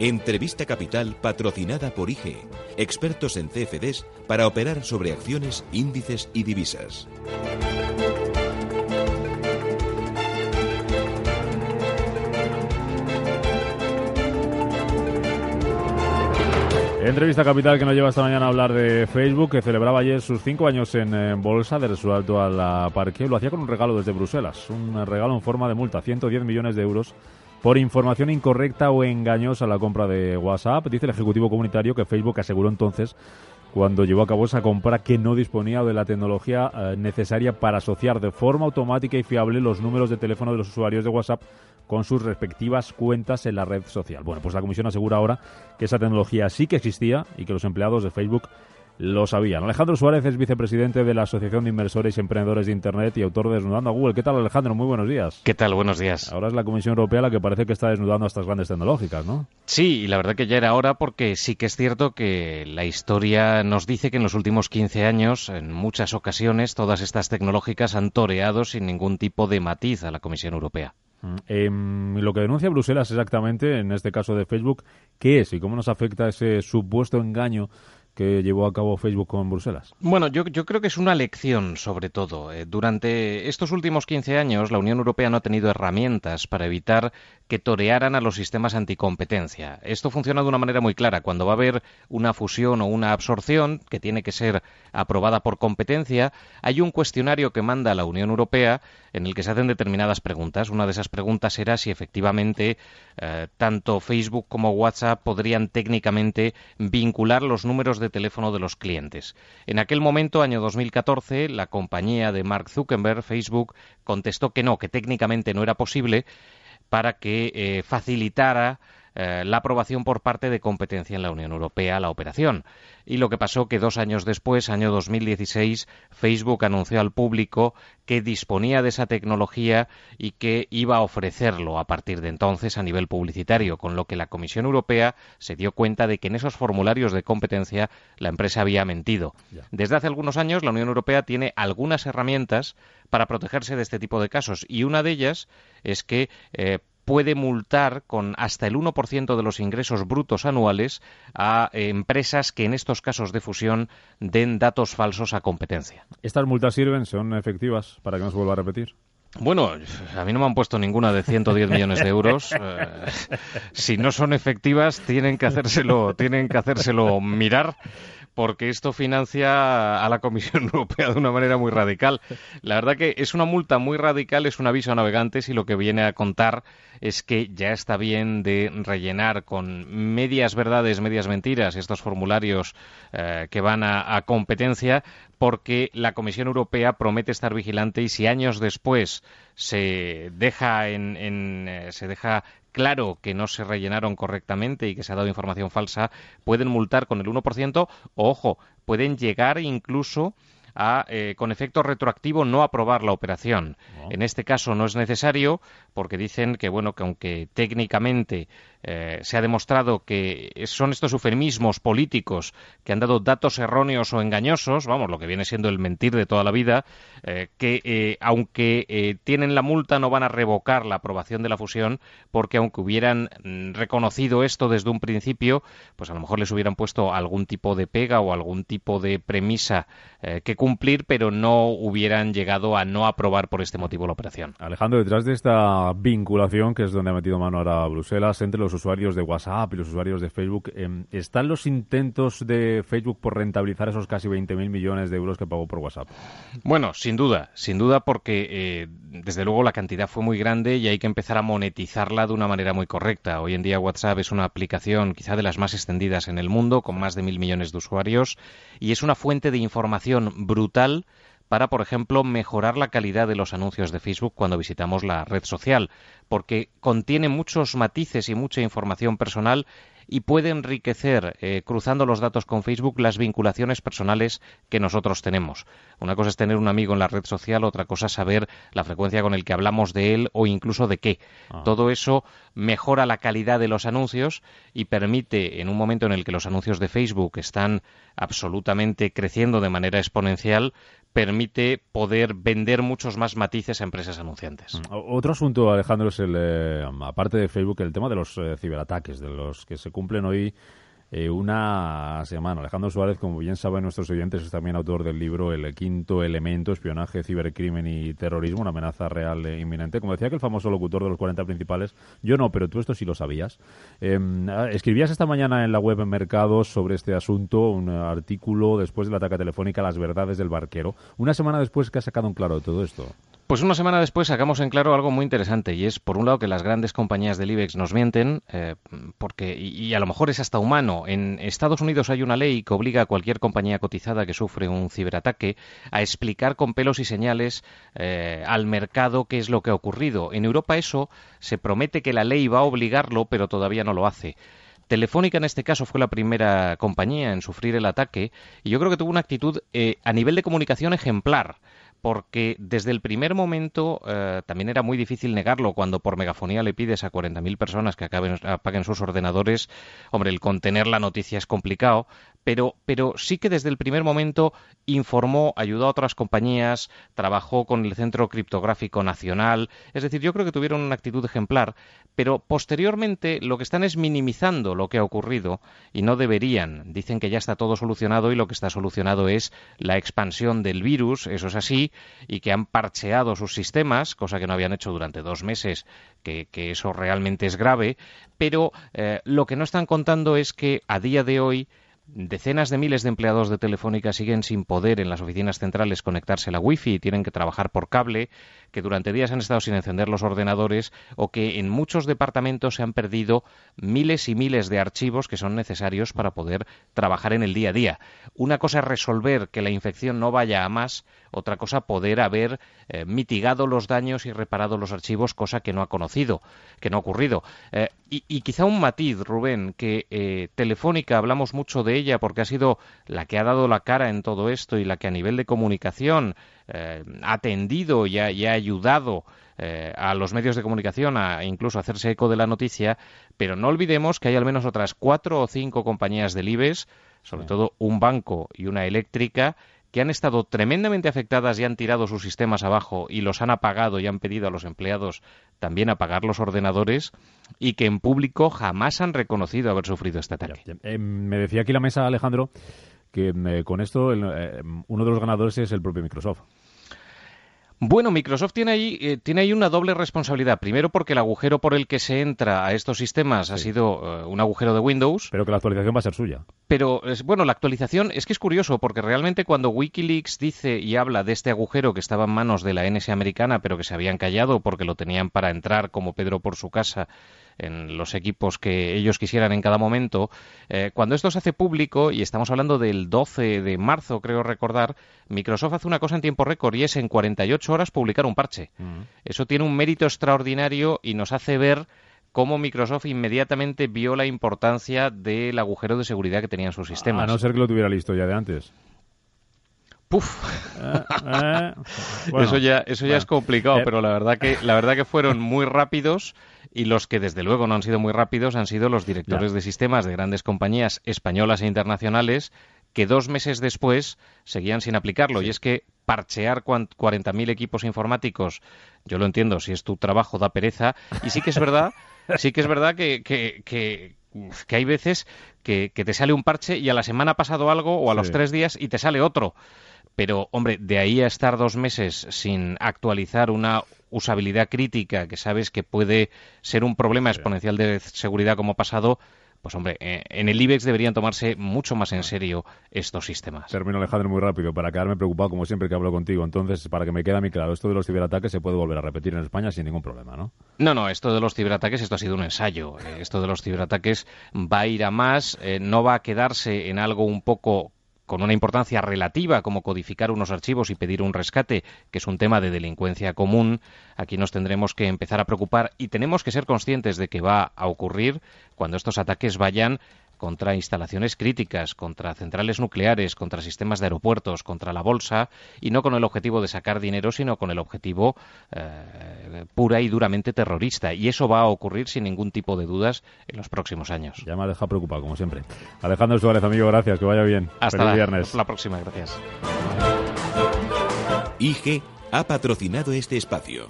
Entrevista Capital patrocinada por IG, expertos en CFDs para operar sobre acciones, índices y divisas. Entrevista capital que nos lleva esta mañana a hablar de Facebook, que celebraba ayer sus cinco años en, bolsa de su alto a la parque. Lo hacía con un regalo desde Bruselas, un regalo en forma de multa, 110 millones de euros por información incorrecta o engañosa a la compra de WhatsApp. Dice el Ejecutivo Comunitario que Facebook aseguró entonces cuando llevó a cabo esa compra que no disponía de la tecnología eh, necesaria para asociar de forma automática y fiable los números de teléfono de los usuarios de WhatsApp con sus respectivas cuentas en la red social. Bueno, pues la Comisión asegura ahora que esa tecnología sí que existía y que los empleados de Facebook lo sabían. Alejandro Suárez es vicepresidente de la Asociación de Inversores y Emprendedores de Internet y autor de Desnudando a Google. ¿Qué tal, Alejandro? Muy buenos días. ¿Qué tal? Buenos días. Ahora es la Comisión Europea la que parece que está desnudando a estas grandes tecnológicas, ¿no? Sí, y la verdad que ya era hora porque sí que es cierto que la historia nos dice que en los últimos 15 años, en muchas ocasiones, todas estas tecnológicas han toreado sin ningún tipo de matiz a la Comisión Europea. Eh, lo que denuncia Bruselas exactamente, en este caso de Facebook, ¿qué es y cómo nos afecta ese supuesto engaño que llevó a cabo Facebook con Bruselas? Bueno, yo, creo que es una lección, sobre todo. Eh, durante estos últimos 15 años, la Unión Europea no ha tenido herramientas para evitar que torearan a los sistemas anticompetencia. Esto funciona de una manera muy clara. Cuando va a haber una fusión o una absorción que tiene que ser aprobada por competencia, hay un cuestionario que manda la Unión Europea en el que se hacen determinadas preguntas. Una de esas preguntas era si efectivamente eh, tanto Facebook como WhatsApp podrían técnicamente vincular los números de teléfono de los clientes. En aquel momento, año 2014, la compañía de Mark Zuckerberg, Facebook, contestó que no, que técnicamente no era posible para que eh, facilitara eh, la aprobación por parte de competencia en la Unión Europea a la operación. Y lo que pasó que dos años después, año 2016, Facebook anunció al público que disponía de esa tecnología y que iba a ofrecerlo a partir de entonces a nivel publicitario, con lo que la Comisión Europea se dio cuenta de que en esos formularios de competencia la empresa había mentido. Desde hace algunos años la Unión Europea tiene algunas herramientas para protegerse de este tipo de casos y una de ellas es que eh, puede multar con hasta el 1% de los ingresos brutos anuales a eh, empresas que en estos casos de fusión den datos falsos a competencia. ¿Estas multas sirven? ¿Son efectivas para que no se vuelva a repetir? Bueno, a mí no me han puesto ninguna de 110 millones de euros. Eh, si no son efectivas, tienen que hacérselo, tienen que hacérselo mirar porque esto financia a la Comisión Europea de una manera muy radical. La verdad que es una multa muy radical, es un aviso a navegantes y lo que viene a contar es que ya está bien de rellenar con medias verdades, medias mentiras estos formularios eh, que van a, competencia porque la Comisión Europea promete estar vigilante y si años después se deja en, eh, se deja claro que no se rellenaron correctamente y que se ha dado información falsa, pueden multar con el 1%, o, ojo, pueden llegar incluso a, eh, con efecto retroactivo, no aprobar la operación. En este caso no es necesario porque dicen que, bueno, que aunque técnicamente eh, se ha demostrado que son estos eufemismos políticos que han dado datos erróneos o engañosos, vamos, lo que viene siendo el mentir de toda la vida, eh, que aunque tienen la multa no van a revocar la aprobación de la fusión porque aunque hubieran mm, reconocido esto desde un principio, pues a lo mejor les hubieran puesto algún tipo de pega o algún tipo de premisa que cumplir, pero no hubieran llegado a no aprobar por este motivo la operación. Alejandro, detrás de esta vinculación, que es donde ha metido mano ahora Bruselas, entre los usuarios de WhatsApp y los usuarios de Facebook. Em, ¿Están los intentos de Facebook por rentabilizar esos casi 20.000 millones de euros que pagó por WhatsApp? Bueno, sin duda, sin duda porque eh, desde luego la cantidad fue muy grande y hay que empezar a monetizarla de una manera muy correcta. Hoy en día WhatsApp es una aplicación quizá de las más extendidas en el mundo, con más de mil millones de usuarios, y es una fuente de información brutal para, por ejemplo, mejorar la calidad de los anuncios de Facebook cuando visitamos la red social, porque contiene muchos matices y mucha información personal y puede enriquecer, eh, cruzando los datos con Facebook, las vinculaciones personales que nosotros tenemos. Una cosa es tener un amigo en la red social, otra cosa es saber la frecuencia con el que hablamos de él o incluso de qué. Ah. Todo eso mejora la calidad de los anuncios y permite, en un momento en el que los anuncios de Facebook están absolutamente creciendo de manera exponencial, permite poder vender muchos más matices a empresas anunciantes. Mm, otro asunto, Alejandro, es el, eh, aparte de Facebook, el tema de los eh, ciberataques, de los que se cumplen hoy eh, una semana. Alejandro Suárez, como bien saben nuestros oyentes, es también autor del libro El quinto elemento, espionaje, cibercrimen y terrorismo, una amenaza real e inminente. Como decía que el famoso locutor de los 40 principales, yo no, pero tú esto sí lo sabías. Em, ah, escribías esta mañana en la web Mercados sobre este asunto, un artículo después de la ataque telefónica Las verdades del barquero. Una semana después que ha sacado un claro todo esto. Pues una semana después sacamos en claro algo muy interesante y es, por un lado, que las grandes compañías del IBEX nos mienten, eh, porque, y, a lo mejor es hasta humano. En Estados Unidos hay una ley que obliga a cualquier compañía cotizada que sufre un ciberataque a explicar con pelos y señales eh, al mercado qué es lo que ha ocurrido. En Europa eso se promete que la ley va a obligarlo, pero todavía no lo hace. Telefónica en este caso fue la primera compañía en sufrir el ataque y yo creo que tuvo una actitud eh, a nivel de comunicación ejemplar porque desde el primer momento eh, también era muy difícil negarlo cuando por megafonía le pides a 40.000 personas que apaguen sus ordenadores. Hombre, el contener la noticia es complicado, pero, pero sí que desde el primer momento informó, ayudó a otras compañías, trabajó con el Centro Criptográfico Nacional. Es decir, yo creo que tuvieron una actitud ejemplar, pero posteriormente lo que están es minimizando lo que ha ocurrido y no deberían. Dicen que ya está todo solucionado y lo que está solucionado es la expansión del virus, eso es así, y que han parcheado sus sistemas, cosa que no habían hecho durante dos meses, que, eso realmente es grave, pero eh, lo que no están contando es que a día de hoy Decenas de miles de empleados de Telefónica siguen sin poder en las oficinas centrales conectarse a la Wi-Fi y tienen que trabajar por cable, que durante días han estado sin encender los ordenadores o que en muchos departamentos se han perdido miles y miles de archivos que son necesarios para poder trabajar en el día a día. Una cosa es resolver que la infección no vaya a más, otra cosa poder haber eh, mitigado los daños y reparado los archivos, cosa que no ha conocido, que no ha ocurrido. Eh, y, quizá un matiz, Rubén, que eh, Telefónica hablamos mucho de ella porque ha sido la que ha dado la cara en todo esto y la que a nivel de comunicación ha atendido y ayudado a los medios de comunicación a incluso hacerse eco de la noticia, pero no olvidemos que hay al menos otras cuatro o cinco compañías del IBEX, sobre todo un banco y una eléctrica, que han estado tremendamente afectadas y han tirado sus sistemas abajo y los han apagado y han pedido a los empleados también apagar los ordenadores y que en público jamás han reconocido haber sufrido este ataque. Eh, me decía aquí la mesa, Alejandro, que eh, con esto eh, uno de los ganadores es el propio Microsoft. Bueno, Microsoft tiene ahí, eh, tiene ahí una doble responsabilidad. Primero porque el agujero por el que se entra a estos sistemas ha sido eh, un agujero de Windows. Pero que la actualización va a ser suya. Pero, bueno, la actualización es que es curioso porque realmente cuando Wikileaks dice y habla de este agujero que estaba en manos de la NS americana pero que se habían callado porque lo tenían para entrar como Pedro por su casa en los equipos que ellos quisieran en cada momento. Eh, cuando esto se hace público, y estamos hablando del 12 de marzo, creo recordar, Microsoft hace una cosa en tiempo récord y es en 48 horas publicar un parche. Eso tiene un mérito extraordinario y nos hace ver cómo Microsoft inmediatamente vio la importancia del agujero de seguridad que tenían sus sistemas. A no ser que lo tuviera listo ya de antes. Puf. Eh, eh, eso ya, eso ya es complicado, pero la verdad que la verdad que fueron muy rápidos y los que desde luego no han sido muy rápidos han sido los directores de sistemas de grandes compañías españolas e internacionales que dos meses después seguían sin aplicarlo. Y es que parchear 40.000 equipos informáticos, yo lo entiendo, si es tu trabajo da pereza. Y sí que es verdad, sí que es verdad que, que, que, hay veces que, te sale un parche y a la semana ha pasado algo o a los tres días y te sale otro. Pero, hombre, de ahí a estar dos meses sin actualizar una usabilidad crítica que sabes que puede ser un problema exponencial de seguridad como ha pasado, pues hombre, eh, en el IBEX deberían tomarse mucho más en serio estos sistemas. Termino, Alejandro, muy rápido, para quedarme preocupado como siempre que hablo contigo. Entonces, para que me quede a mí claro, esto de los ciberataques se puede volver a repetir en España sin ningún problema, ¿no? No, no, esto de los ciberataques, esto ha sido un ensayo. Eh, esto de los ciberataques va a ir a más, eh, no va a quedarse en algo un poco con una importancia relativa como codificar unos archivos y pedir un rescate, que es un tema de delincuencia común, aquí nos tendremos que empezar a preocupar y tenemos que ser conscientes de que va a ocurrir cuando estos ataques vayan contra instalaciones críticas, contra centrales nucleares, contra sistemas de aeropuertos, contra la bolsa, y no con el objetivo de sacar dinero, sino con el objetivo eh, pura y duramente terrorista. Y eso va a ocurrir sin ningún tipo de dudas en los próximos años. Ya me ha dejado preocupado, como siempre. Alejandro Suárez, amigo, gracias, que vaya bien. Hasta Feliz la, viernes. la próxima, gracias. IG ha patrocinado este espacio.